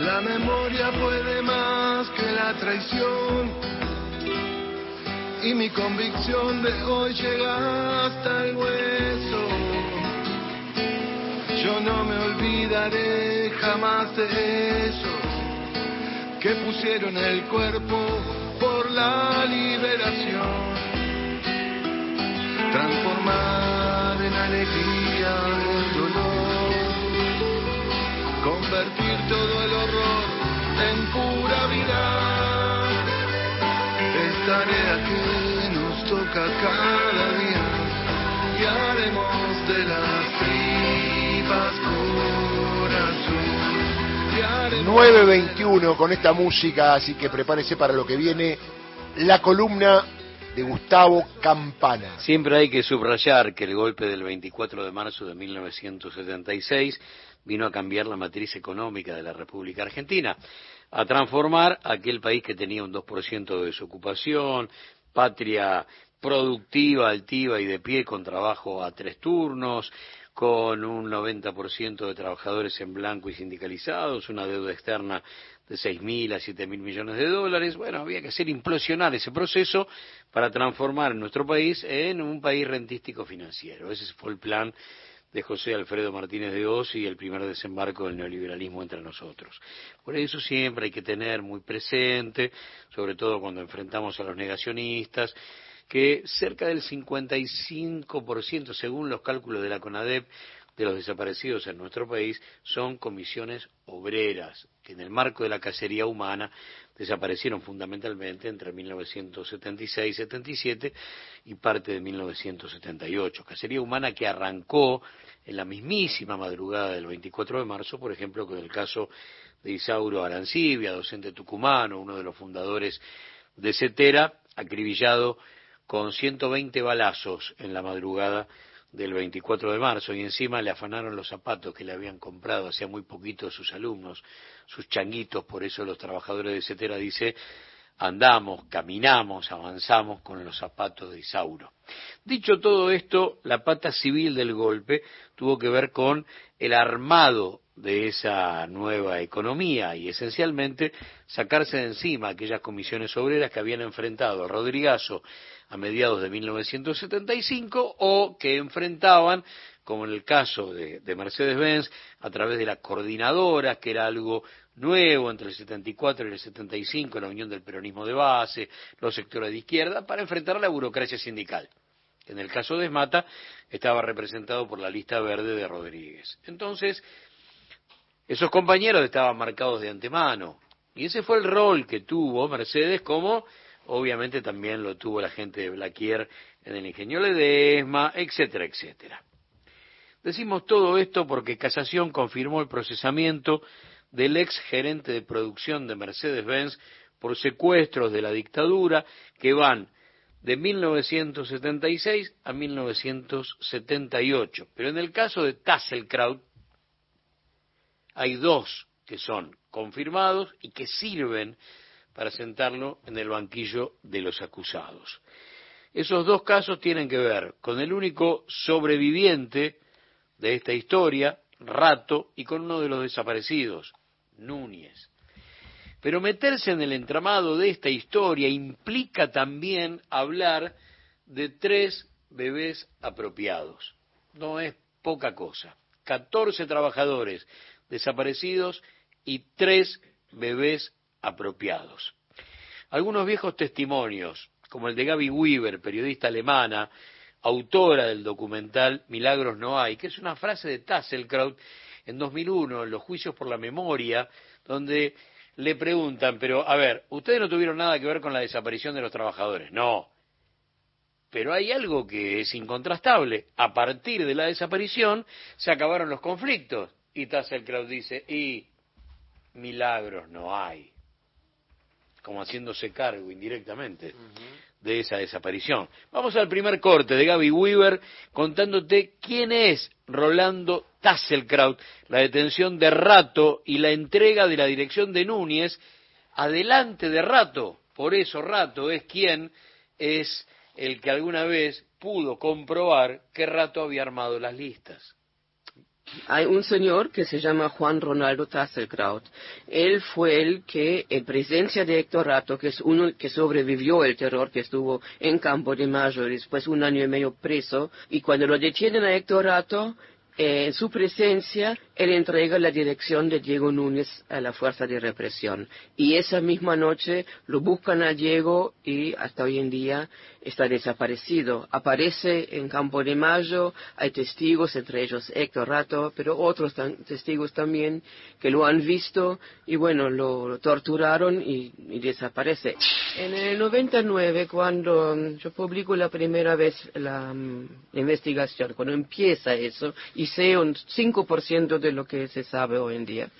La memoria puede más que la traición. Y mi convicción de hoy llega hasta el hueso. Yo no me olvidaré jamás de esos que pusieron el cuerpo por la liberación. De las tripas corazón. y haremos 9.21 con esta música, así que prepárese para lo que viene, la columna de Gustavo Campana. Siempre hay que subrayar que el golpe del 24 de marzo de 1976 vino a cambiar la matriz económica de la República Argentina, a transformar aquel país que tenía un 2% de desocupación, patria productiva, altiva y de pie con trabajo a tres turnos, con un 90% de trabajadores en blanco y sindicalizados, una deuda externa de 6.000 a 7.000 millones de dólares. Bueno, había que hacer implosionar ese proceso para transformar nuestro país en un país rentístico financiero. Ese fue el plan de José Alfredo Martínez de Oz y el primer desembarco del neoliberalismo entre nosotros. Por eso siempre hay que tener muy presente, sobre todo cuando enfrentamos a los negacionistas, que cerca del 55%, según los cálculos de la CONADEP, de los desaparecidos en nuestro país son comisiones obreras, que en el marco de la cacería humana desaparecieron fundamentalmente entre 1976 y 77 y parte de 1978. Cacería humana que arrancó en la mismísima madrugada del 24 de marzo, por ejemplo, con el caso de Isauro Arancibia, docente tucumano, uno de los fundadores de CETERA, acribillado con 120 balazos en la madrugada del 24 de marzo y encima le afanaron los zapatos que le habían comprado hacía muy poquito sus alumnos, sus changuitos, por eso los trabajadores de CETERA dice andamos, caminamos, avanzamos con los zapatos de Isauro. Dicho todo esto, la pata civil del golpe tuvo que ver con el armado de esa nueva economía y esencialmente sacarse de encima aquellas comisiones obreras que habían enfrentado a Rodrigazo a mediados de 1975 o que enfrentaban, como en el caso de, de Mercedes-Benz, a través de la coordinadora, que era algo nuevo entre el 74 y el 75, la unión del peronismo de base, los sectores de izquierda, para enfrentar la burocracia sindical. En el caso de Esmata estaba representado por la lista verde de Rodríguez. Entonces, esos compañeros estaban marcados de antemano. Y ese fue el rol que tuvo Mercedes como obviamente también lo tuvo la gente de Blaquier en el Ingenio Ledesma, etcétera, etcétera. Decimos todo esto porque Casación confirmó el procesamiento del ex gerente de producción de Mercedes-Benz por secuestros de la dictadura que van de 1976 a 1978. Pero en el caso de Tasselkraut hay dos que son confirmados y que sirven para sentarlo en el banquillo de los acusados. Esos dos casos tienen que ver con el único sobreviviente de esta historia, Rato, y con uno de los desaparecidos, Núñez. Pero meterse en el entramado de esta historia implica también hablar de tres bebés apropiados. No es poca cosa. 14 trabajadores desaparecidos y tres bebés apropiados. Algunos viejos testimonios, como el de Gaby Weaver, periodista alemana, autora del documental Milagros no hay, que es una frase de Tasselkraut en 2001, en los juicios por la memoria, donde le preguntan, pero a ver, ustedes no tuvieron nada que ver con la desaparición de los trabajadores. No. Pero hay algo que es incontrastable. A partir de la desaparición se acabaron los conflictos. Y Tasselkraut dice, y milagros no hay como haciéndose cargo indirectamente de esa desaparición. Vamos al primer corte de Gaby Weaver contándote quién es Rolando Tasselkraut, la detención de Rato y la entrega de la dirección de Núñez adelante de Rato. Por eso Rato es quien es el que alguna vez pudo comprobar que Rato había armado las listas. Hay un señor que se llama Juan Ronaldo Tasselkraut. Él fue el que, en presencia de Héctor Rato, que es uno que sobrevivió el terror, que estuvo en Campo de Mayo después un año y medio preso, y cuando lo detienen a Héctor Rato, eh, en su presencia, él entrega la dirección de Diego Núñez a la fuerza de represión. Y esa misma noche lo buscan a Diego y hasta hoy en día está desaparecido. Aparece en Campo de Mayo, hay testigos, entre ellos Héctor Rato, pero otros testigos también que lo han visto y bueno, lo, torturaron y, desaparece. En el 99, cuando mm, yo publico la primera vez la, mm, investigación, cuando empieza eso, y sé un 5% de lo que se sabe hoy en día,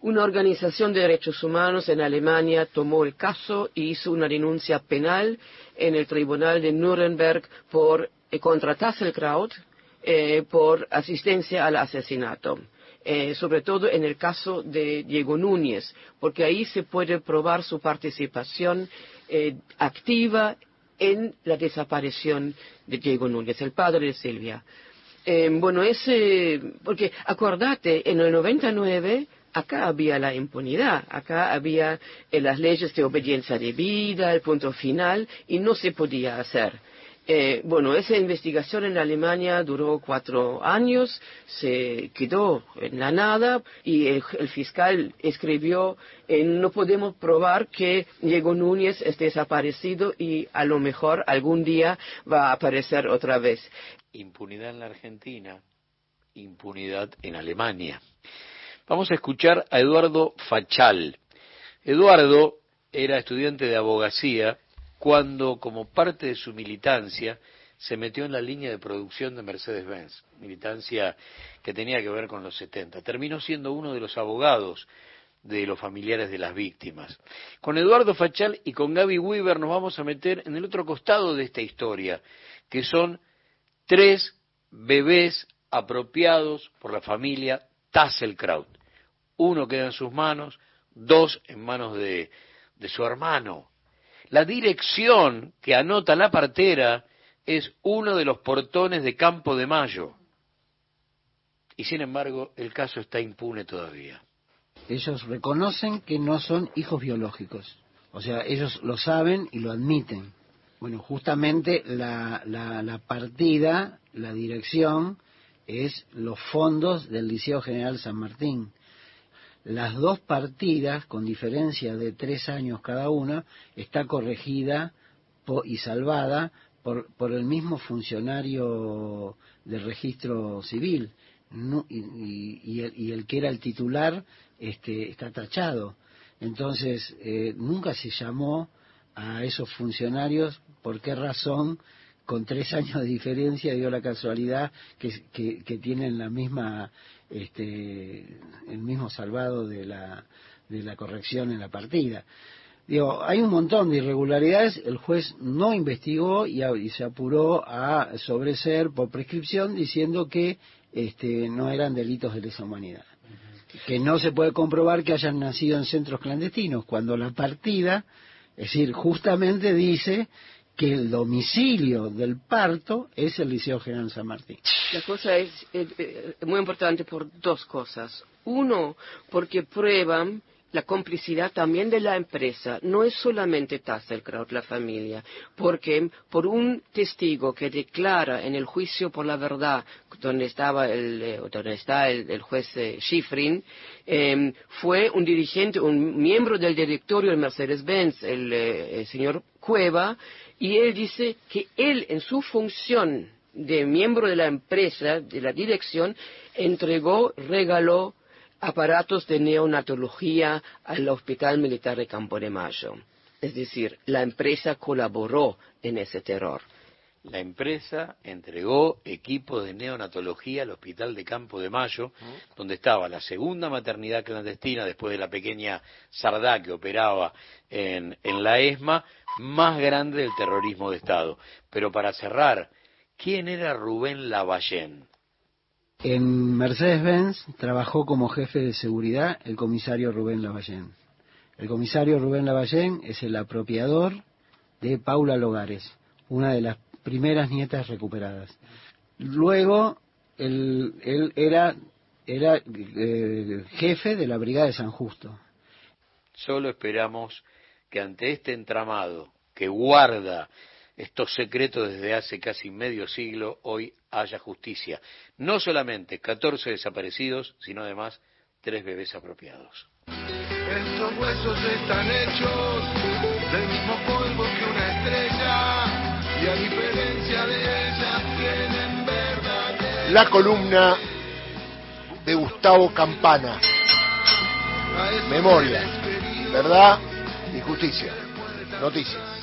una organización de derechos humanos en Alemania tomó el caso y hizo una denuncia penal en el tribunal de Nuremberg por, eh, contra Tasselkraut eh, por asistencia al asesinato. Eh, sobre todo en el caso de Diego Núñez, porque ahí se puede probar su participación activa en la desaparición de Diego Núñez, el padre de Silvia. Bueno, ese, porque acordate, en el 99 acá había la impunidad, acá había eh, las leyes de obediencia debida, el punto final, y no se podía hacer. Eh, bueno, esa investigación en Alemania duró cuatro años, se quedó en la nada y el, fiscal escribió, eh, no podemos probar que Diego Núñez es desaparecido y a lo mejor algún día va a aparecer otra vez. Impunidad en la Argentina, impunidad en Alemania. Vamos a escuchar a Eduardo Fachal. Eduardo era estudiante de abogacía cuando, como parte de su militancia, se metió en la línea de producción de Mercedes-Benz, militancia que tenía que ver con los 70. Terminó siendo uno de los abogados de los familiares de las víctimas. Con Eduardo Fachal y con Gaby Weaver nos vamos a meter en el otro costado de esta historia, que son tres bebés apropiados por la familia Tasselkraut uno queda en sus manos, dos en manos de, su hermano. La dirección que anota la partera es uno de los portones de Campo de Mayo. Y sin embargo, el caso está impune todavía. Ellos reconocen que no son hijos biológicos. O sea, ellos lo saben y lo admiten. Bueno, justamente la, la partida, la dirección, es los fondos del Liceo General San Martín las dos partidas, con diferencia de tres años cada una, está corregida y salvada por, por el mismo funcionario del registro civil. Y, el, que era el titular este, está tachado. Entonces, eh, nunca se llamó a esos funcionarios. Por qué razón con tres años de diferencia dio la casualidad que tienen la misma este, el mismo salvado de la, de la corrección en la partida. Digo, hay un montón de irregularidades, el juez no investigó y, se apuró a sobreser por prescripción diciendo que este, no eran delitos de lesa humanidad. Que no se puede comprobar que hayan nacido en centros clandestinos, cuando la partida, es decir, justamente dice que el domicilio del parto es el Liceo General San Martín. La cosa es muy importante por dos cosas. Uno, porque prueban la complicidad también de la empresa. No es solamente Tasselkraut, la familia, porque por un testigo que declara en el juicio por la verdad, donde estaba el, eh, donde está el, juez eh, Schifrin, em, fue un dirigente, un miembro del directorio de Mercedes-Benz, el, eh, el señor Cueva, y él dice que él en su función de miembro de la empresa, de la dirección, entregó, regaló aparatos de neonatología al Hospital Militar de Campo de Mayo. Es decir, la empresa colaboró en ese terror. La empresa entregó equipo de neonatología al Hospital de Campo de Mayo, donde estaba la segunda maternidad clandestina después de la pequeña Sardá que operaba en, en la ESMA, más grande del terrorismo de Estado. Pero para cerrar, ¿quién era Rubén Lavallén? En Mercedes-Benz trabajó como jefe de seguridad el comisario Rubén Lavallén. El comisario Rubén Lavallén es el apropiador de Paula Logares, una de las primeras nietas recuperadas. Luego, él, él era era eh, jefe de la Brigada de San Justo. Solo esperamos que ante este entramado que guarda estos secretos desde hace casi medio siglo, hoy haya justicia. No solamente 14 desaparecidos, sino además tres bebés apropiados. Estos huesos están hechos del mismo polvo que una estrella La columna de Gustavo Campana. Memoria, verdad y justicia. Noticias.